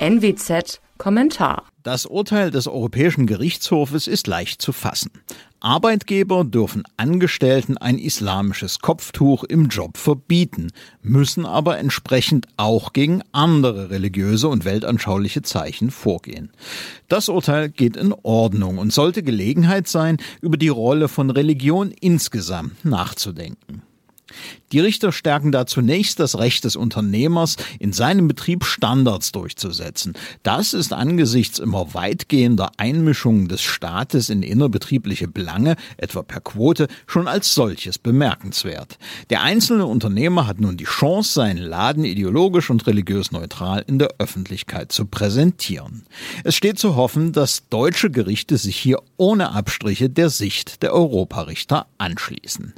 NWZ Kommentar. Das Urteil des Europäischen Gerichtshofes ist leicht zu fassen. Arbeitgeber dürfen Angestellten ein islamisches Kopftuch im Job verbieten, müssen aber entsprechend auch gegen andere religiöse und weltanschauliche Zeichen vorgehen. Das Urteil geht in Ordnung und sollte Gelegenheit sein, über die Rolle von Religion insgesamt nachzudenken. Die Richter stärken da zunächst das Recht des Unternehmers, in seinem Betrieb Standards durchzusetzen. Das ist angesichts immer weitgehender Einmischungen des Staates in innerbetriebliche Belange, etwa per Quote, schon als solches bemerkenswert. Der einzelne Unternehmer hat nun die Chance, seinen Laden ideologisch und religiös neutral in der Öffentlichkeit zu präsentieren. Es steht zu hoffen, dass deutsche Gerichte sich hier ohne Abstriche der Sicht der Europarichter anschließen.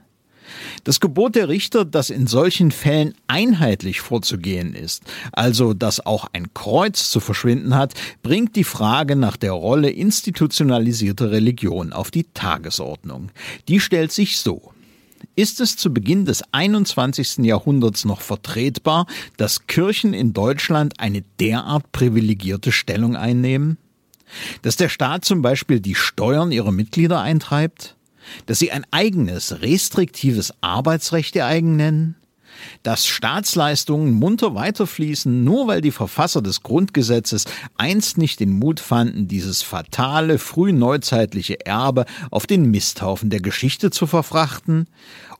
Das Gebot der Richter, dass in solchen Fällen einheitlich vorzugehen ist, also dass auch ein Kreuz zu verschwinden hat, bringt die Frage nach der Rolle institutionalisierter Religion auf die Tagesordnung. Die stellt sich so. Ist es zu Beginn des 21. Jahrhunderts noch vertretbar, dass Kirchen in Deutschland eine derart privilegierte Stellung einnehmen? Dass der Staat zum Beispiel die Steuern ihrer Mitglieder eintreibt? Dass sie ein eigenes, restriktives Arbeitsrecht ihr eigen nennen, dass Staatsleistungen munter weiterfließen, nur weil die Verfasser des Grundgesetzes einst nicht den Mut fanden, dieses fatale, frühneuzeitliche Erbe auf den Misthaufen der Geschichte zu verfrachten,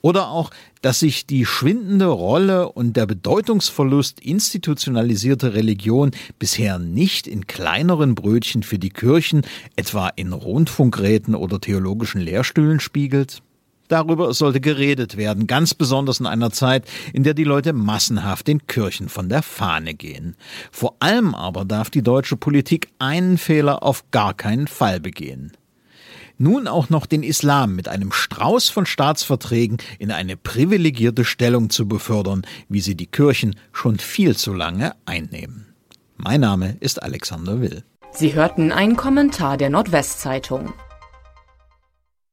oder auch, dass sich die schwindende Rolle und der Bedeutungsverlust institutionalisierter Religion bisher nicht in kleineren Brötchen für die Kirchen, etwa in Rundfunkräten oder theologischen Lehrstühlen spiegelt? Darüber sollte geredet werden, ganz besonders in einer Zeit, in der die Leute massenhaft den Kirchen von der Fahne gehen. Vor allem aber darf die deutsche Politik einen Fehler auf gar keinen Fall begehen nun auch noch den Islam mit einem Strauß von Staatsverträgen in eine privilegierte Stellung zu befördern, wie sie die Kirchen schon viel zu lange einnehmen. Mein Name ist Alexander Will. Sie hörten einen Kommentar der Nordwestzeitung.